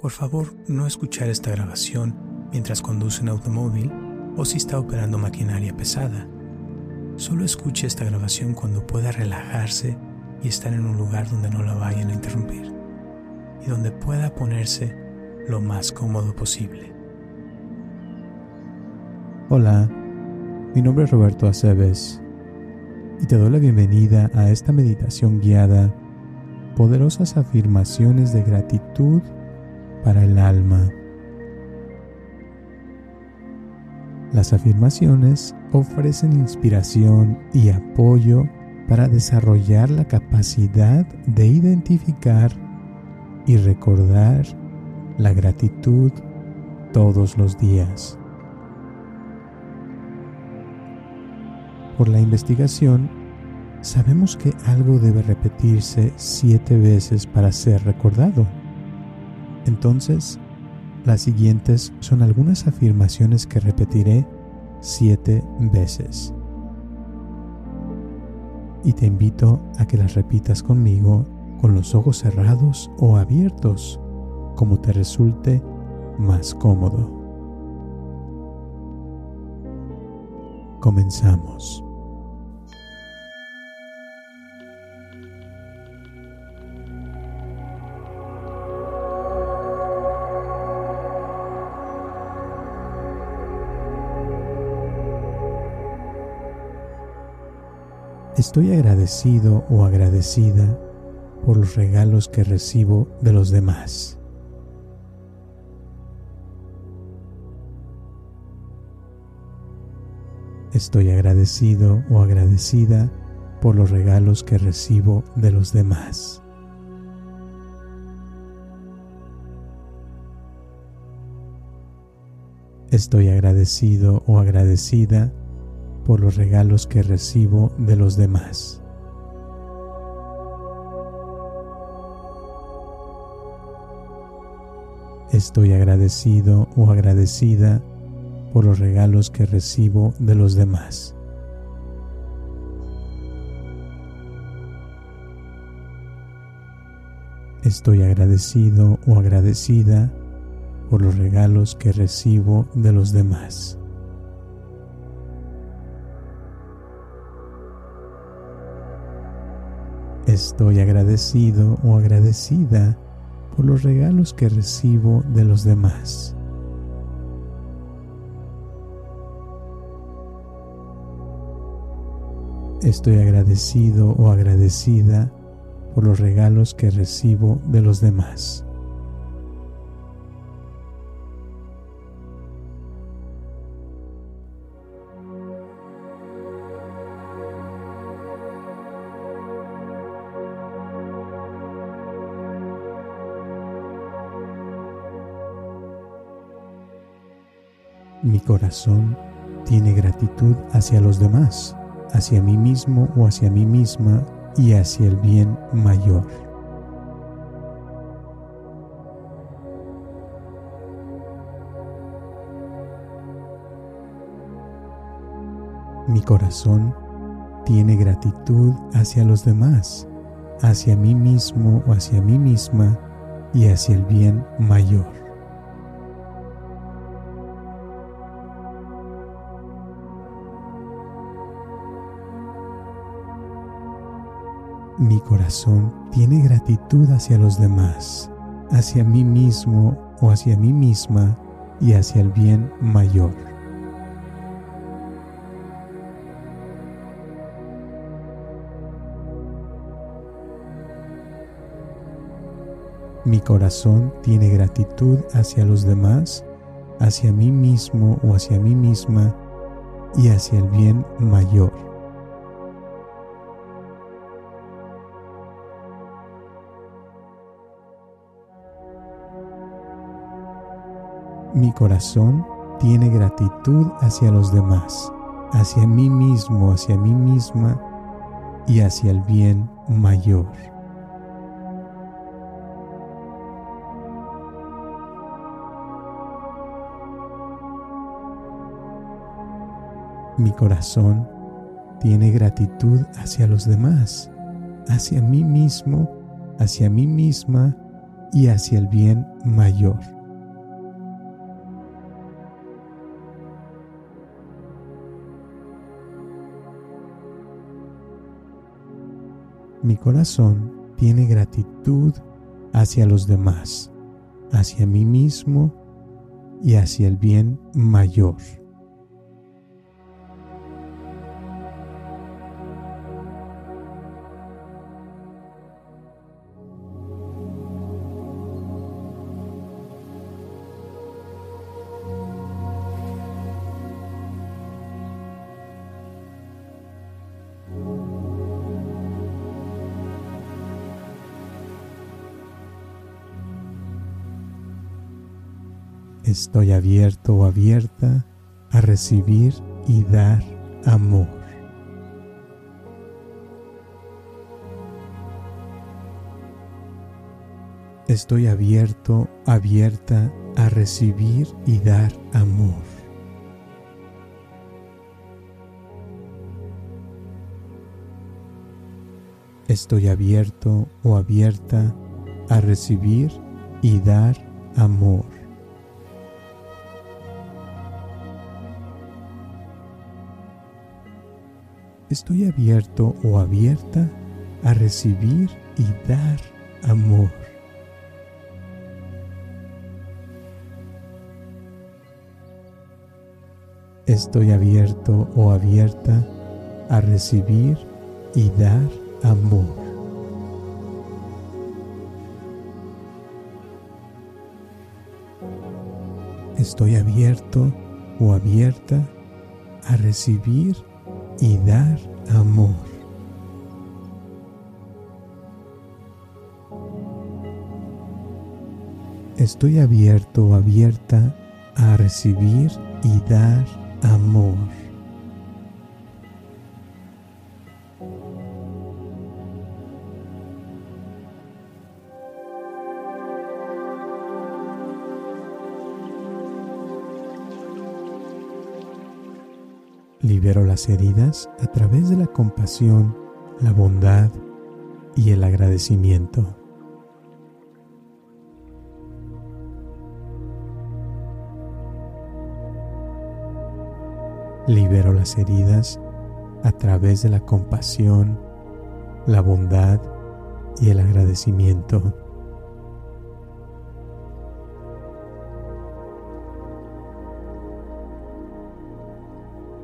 Por favor, no escuchar esta grabación mientras conduce un automóvil o si está operando maquinaria pesada. Solo escuche esta grabación cuando pueda relajarse y estar en un lugar donde no la vayan a interrumpir y donde pueda ponerse lo más cómodo posible. Hola, mi nombre es Roberto Aceves y te doy la bienvenida a esta meditación guiada, poderosas afirmaciones de gratitud para el alma. Las afirmaciones ofrecen inspiración y apoyo para desarrollar la capacidad de identificar y recordar la gratitud todos los días. Por la investigación, sabemos que algo debe repetirse siete veces para ser recordado. Entonces, las siguientes son algunas afirmaciones que repetiré siete veces. Y te invito a que las repitas conmigo con los ojos cerrados o abiertos, como te resulte más cómodo. Comenzamos. Estoy agradecido o agradecida por los regalos que recibo de los demás. Estoy agradecido o agradecida por los regalos que recibo de los demás. Estoy agradecido o agradecida por los regalos que recibo de los demás. Estoy agradecido o agradecida por los regalos que recibo de los demás. Estoy agradecido o agradecida por los regalos que recibo de los demás. Estoy agradecido o agradecida por los regalos que recibo de los demás. Estoy agradecido o agradecida por los regalos que recibo de los demás. Mi corazón tiene gratitud hacia los demás, hacia mí mismo o hacia mí misma y hacia el bien mayor. Mi corazón tiene gratitud hacia los demás, hacia mí mismo o hacia mí misma y hacia el bien mayor. Mi corazón tiene gratitud hacia los demás, hacia mí mismo o hacia mí misma y hacia el bien mayor. Mi corazón tiene gratitud hacia los demás, hacia mí mismo o hacia mí misma y hacia el bien mayor. Mi corazón tiene gratitud hacia los demás, hacia mí mismo, hacia mí misma y hacia el bien mayor. Mi corazón tiene gratitud hacia los demás, hacia mí mismo, hacia mí misma y hacia el bien mayor. Mi corazón tiene gratitud hacia los demás, hacia mí mismo y hacia el bien mayor. Estoy abierto o abierta a recibir y dar amor. Estoy abierto, abierta a recibir y dar amor. Estoy abierto o abierta a recibir y dar amor. Estoy abierto o abierta a recibir y dar amor. Estoy abierto o abierta a recibir y dar amor. Estoy abierto o abierta a recibir y dar amor. Estoy abierto o abierta a recibir y dar amor. Libero las heridas a través de la compasión, la bondad y el agradecimiento. Libero las heridas a través de la compasión, la bondad y el agradecimiento.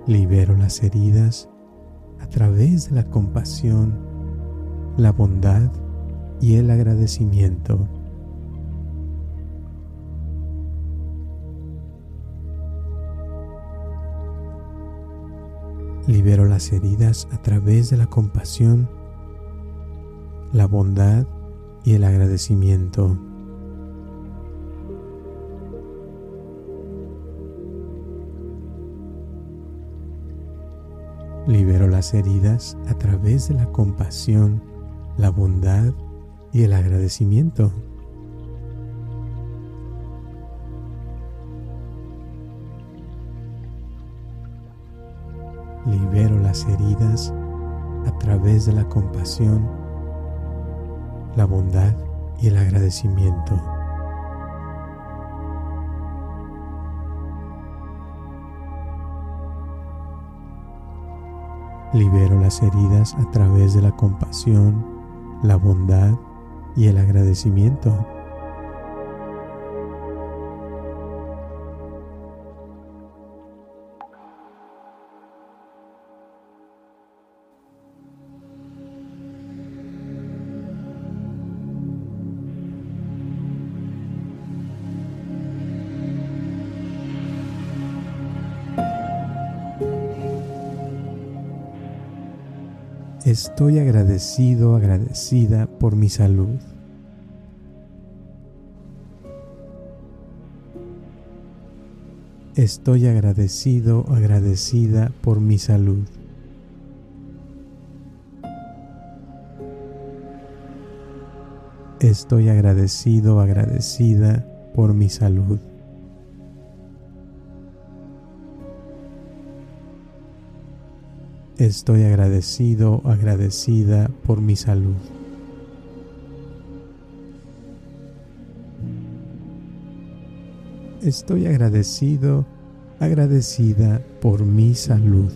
Libero las heridas a través de la compasión, la bondad y el agradecimiento. Libero las heridas a través de la compasión, la bondad y el agradecimiento. Libero las heridas a través de la compasión, la bondad y el agradecimiento. Libero las heridas a través de la compasión, la bondad y el agradecimiento. Libero las heridas a través de la compasión, la bondad y el agradecimiento. Estoy agradecido, agradecida por mi salud. Estoy agradecido, agradecida por mi salud. Estoy agradecido, agradecida por mi salud. Estoy agradecido, agradecida por mi salud. Estoy agradecido, agradecida por mi salud.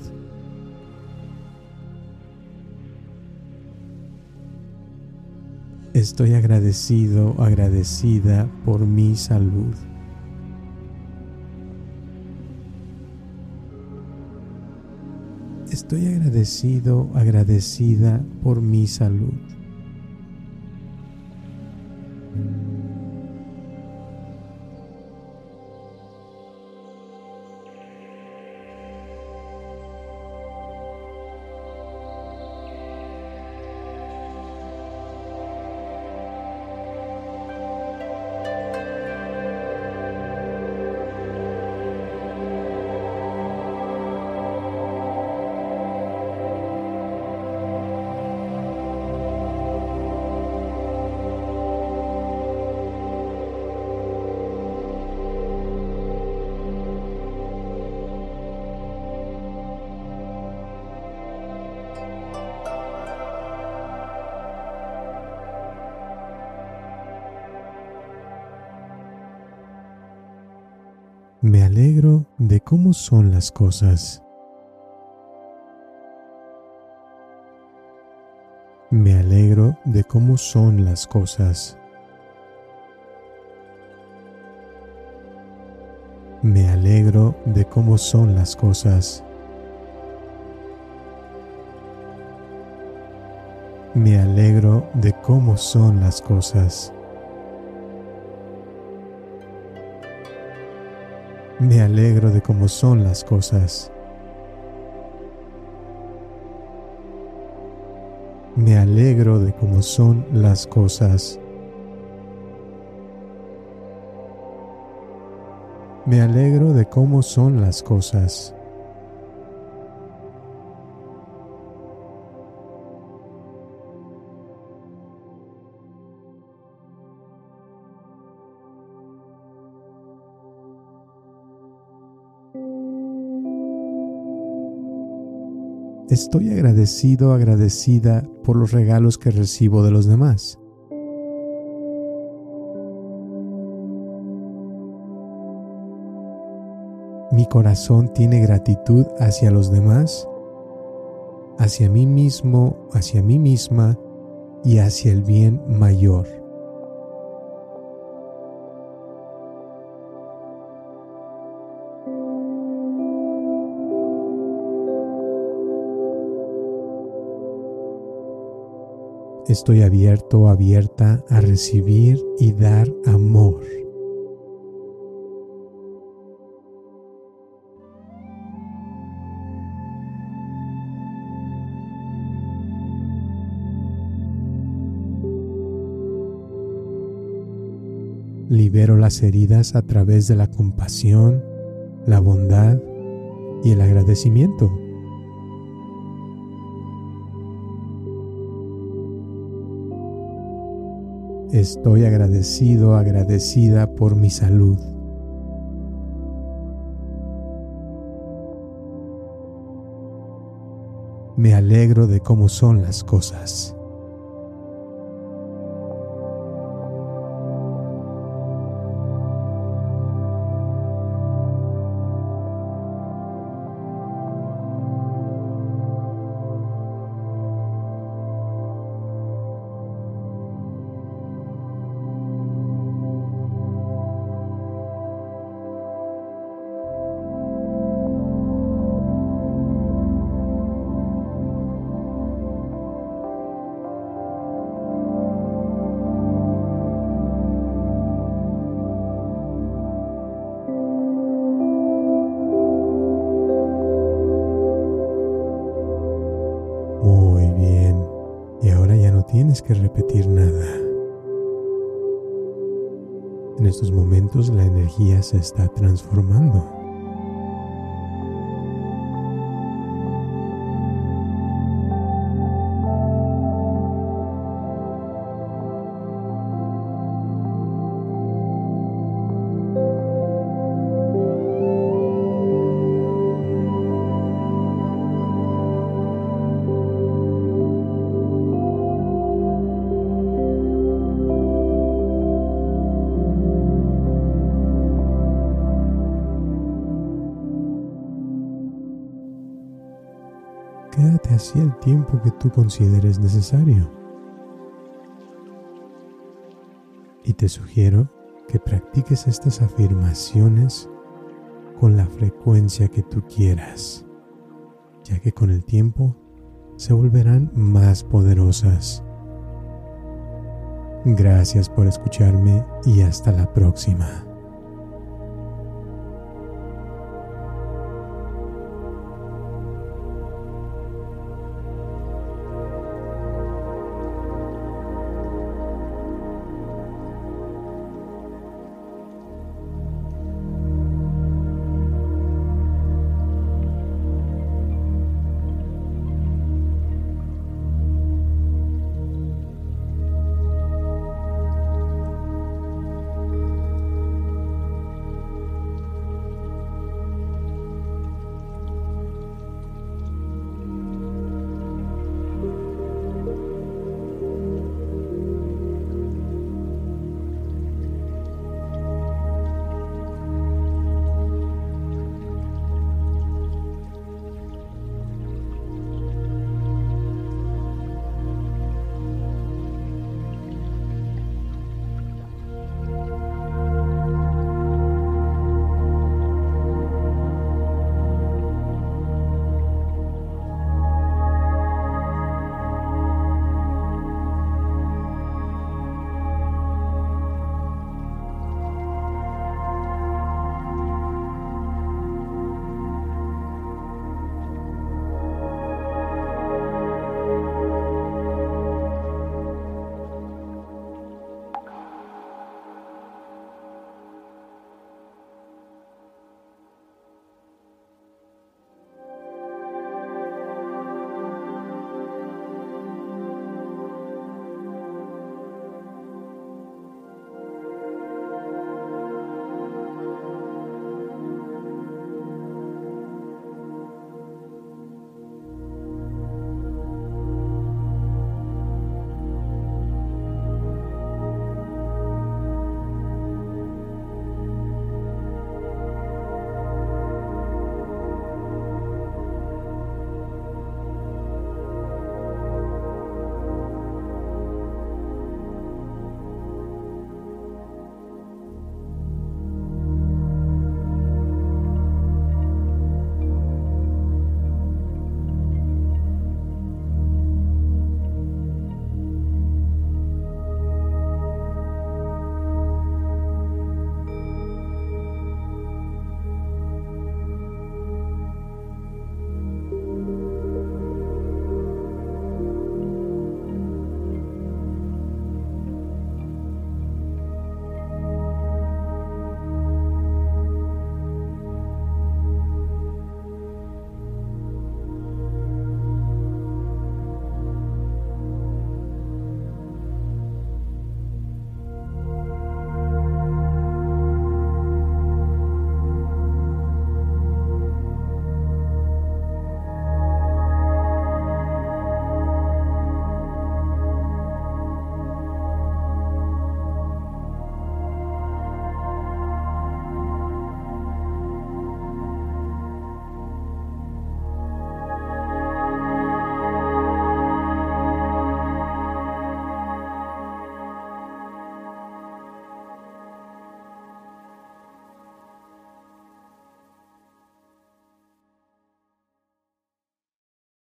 Estoy agradecido, agradecida por mi salud. Estoy agradecido, agradecida por mi salud. Alegro de cómo son las cosas. Me alegro de cómo son las cosas. Me alegro de cómo son las cosas. Me alegro de cómo son las cosas. Me alegro de cómo son las cosas. Me alegro de cómo son las cosas. Me alegro de cómo son las cosas. Estoy agradecido, agradecida por los regalos que recibo de los demás. Mi corazón tiene gratitud hacia los demás, hacia mí mismo, hacia mí misma y hacia el bien mayor. Estoy abierto abierta a recibir y dar amor. Libero las heridas a través de la compasión, la bondad y el agradecimiento. Estoy agradecido, agradecida por mi salud. Me alegro de cómo son las cosas. Tienes que repetir nada. En estos momentos la energía se está transformando. Así el tiempo que tú consideres necesario. Y te sugiero que practiques estas afirmaciones con la frecuencia que tú quieras, ya que con el tiempo se volverán más poderosas. Gracias por escucharme y hasta la próxima.